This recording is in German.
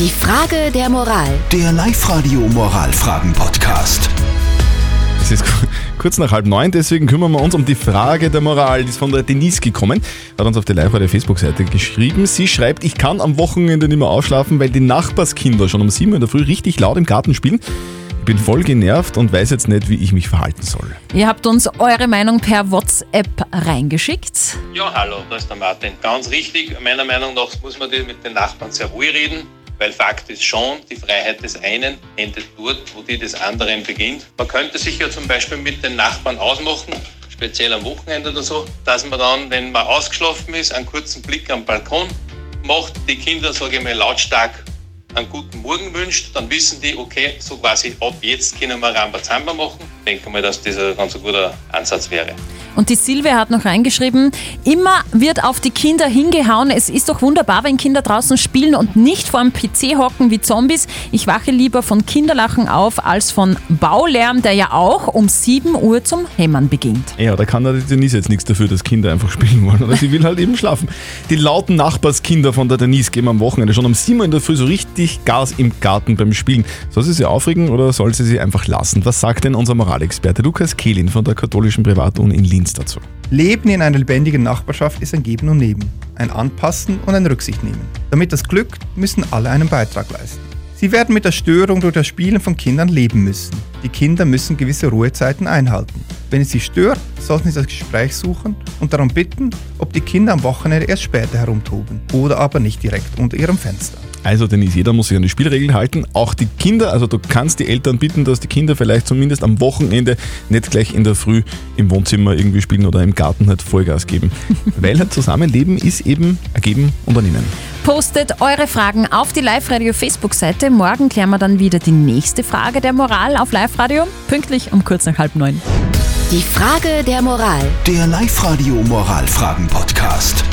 Die Frage der Moral. Der Live-Radio Moralfragen-Podcast. Es ist ku- kurz nach halb neun, deswegen kümmern wir uns um die Frage der Moral. Die ist von der Denise gekommen, hat uns auf der live der Facebook-Seite geschrieben. Sie schreibt, ich kann am Wochenende nicht mehr ausschlafen, weil die Nachbarskinder schon um sieben Uhr in der Früh richtig laut im Garten spielen. Ich bin voll genervt und weiß jetzt nicht, wie ich mich verhalten soll. Ihr habt uns eure Meinung per WhatsApp reingeschickt. Ja, hallo, da ist der Martin. Ganz richtig, meiner Meinung nach muss man mit den Nachbarn sehr wohl reden, weil Fakt ist schon, die Freiheit des einen endet dort, wo die des anderen beginnt. Man könnte sich ja zum Beispiel mit den Nachbarn ausmachen, speziell am Wochenende oder so, dass man dann, wenn man ausgeschlafen ist, einen kurzen Blick am Balkon macht, die Kinder, sage ich mal, lautstark einen guten Morgen wünscht, dann wissen die, okay, so quasi ab jetzt können wir Rambazamba machen. Ich denke mal, dass das ein ganz guter Ansatz wäre. Und die Silvia hat noch reingeschrieben, immer wird auf die Kinder hingehauen. Es ist doch wunderbar, wenn Kinder draußen spielen und nicht vor dem PC hocken wie Zombies. Ich wache lieber von Kinderlachen auf als von Baulärm, der ja auch um 7 Uhr zum Hämmern beginnt. Ja, da kann die Denise jetzt nichts dafür, dass Kinder einfach spielen wollen, aber sie will halt eben schlafen. Die lauten Nachbarskinder von der Denise geben am Wochenende schon um 7 Uhr in der Früh so richtig Gas im Garten beim Spielen. Soll sie sie aufregen oder soll sie sie einfach lassen? Was sagt denn unser Moralexperte Lukas Kehlin von der katholischen Privatuni in Linz dazu? Leben in einer lebendigen Nachbarschaft ist ein Geben und Nehmen, ein Anpassen und ein Rücksicht nehmen. Damit das glückt, müssen alle einen Beitrag leisten. Sie werden mit der Störung durch das Spielen von Kindern leben müssen. Die Kinder müssen gewisse Ruhezeiten einhalten. Wenn es sie stört, sollten sie das Gespräch suchen und darum bitten, ob die Kinder am Wochenende erst später herumtoben oder aber nicht direkt unter ihrem Fenster. Also Denise, jeder muss sich an die Spielregeln halten, auch die Kinder. Also du kannst die Eltern bitten, dass die Kinder vielleicht zumindest am Wochenende nicht gleich in der Früh im Wohnzimmer irgendwie spielen oder im Garten halt Vollgas geben. Weil halt Zusammenleben ist eben ergeben und annehmen. Postet eure Fragen auf die Live-Radio Facebook-Seite. Morgen klären wir dann wieder die nächste Frage der Moral auf Live-Radio, pünktlich um kurz nach halb neun. Die Frage der Moral. Der Live-Radio Moralfragen-Podcast.